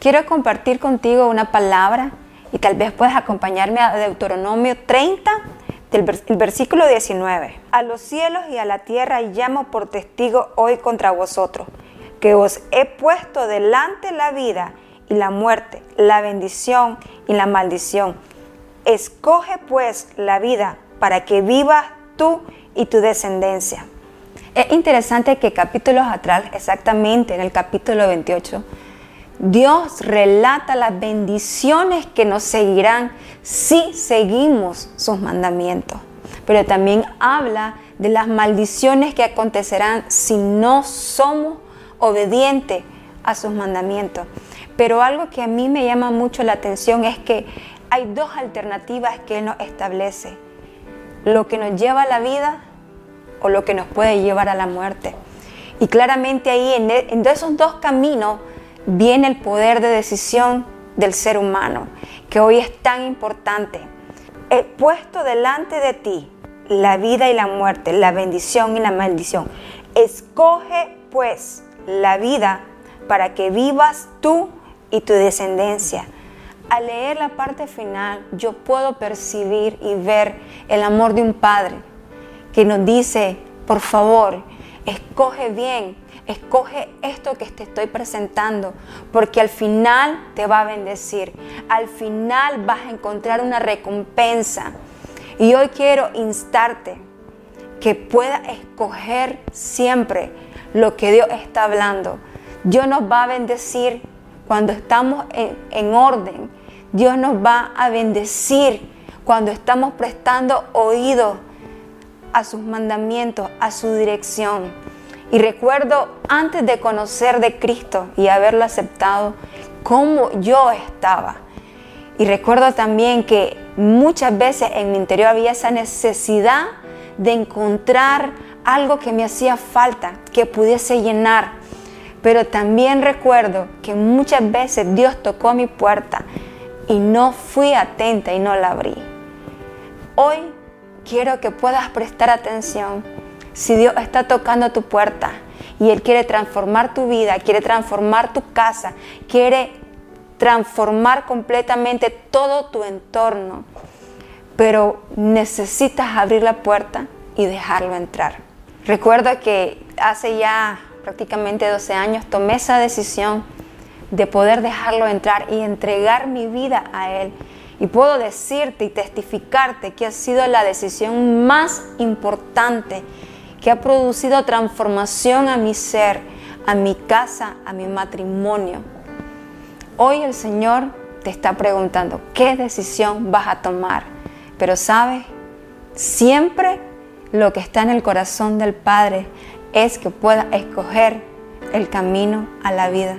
Quiero compartir contigo una palabra y tal vez puedas acompañarme a Deuteronomio 30, del el versículo 19. A los cielos y a la tierra llamo por testigo hoy contra vosotros, que os he puesto delante la vida y la muerte, la bendición y la maldición. Escoge pues la vida para que vivas tú y tu descendencia. Es interesante que capítulos atrás, exactamente en el capítulo 28, Dios relata las bendiciones que nos seguirán si seguimos sus mandamientos, pero también habla de las maldiciones que acontecerán si no somos obedientes a sus mandamientos. Pero algo que a mí me llama mucho la atención es que hay dos alternativas que Él nos establece. Lo que nos lleva a la vida o lo que nos puede llevar a la muerte. Y claramente ahí en, esos dos caminos viene el poder de decisión del ser humano, que hoy es tan importante. He puesto delante de ti la vida y la muerte, la bendición y la maldición. Escoge pues la vida para que vivas tú y tu descendencia. Al leer la parte final, yo puedo percibir y ver el amor de un padre que nos dice, por favor, escoge bien, escoge esto que te estoy presentando, porque al final te va a bendecir, al final vas a encontrar una recompensa. Y hoy quiero instarte que puedas escoger siempre lo que Dios está hablando. Dios nos va a bendecir cuando estamos en, en orden. Dios nos va a bendecir cuando estamos prestando oído a sus mandamientos, a su dirección. Y recuerdo antes de conocer de Cristo y haberlo aceptado, cómo yo estaba. Y recuerdo también que muchas veces en mi interior había esa necesidad de encontrar algo que me hacía falta, que pudiese llenar. Pero también recuerdo que muchas veces Dios tocó mi puerta y no fui atenta y no la abrí. Hoy quiero que puedas prestar atención si Dios está tocando tu puerta y Él quiere transformar tu vida, quiere transformar tu casa, quiere transformar completamente todo tu entorno, pero necesitas abrir la puerta y dejarlo entrar. Recuerdo que hace ya prácticamente 12 años tomé esa decisión de poder dejarlo entrar y entregar mi vida a Él. Y puedo decirte y testificarte que ha sido la decisión más importante que ha producido transformación a mi ser, a mi casa, a mi matrimonio. Hoy el Señor te está preguntando, ¿qué decisión vas a tomar? Pero sabes, siempre lo que está en el corazón del Padre es que pueda escoger el camino a la vida.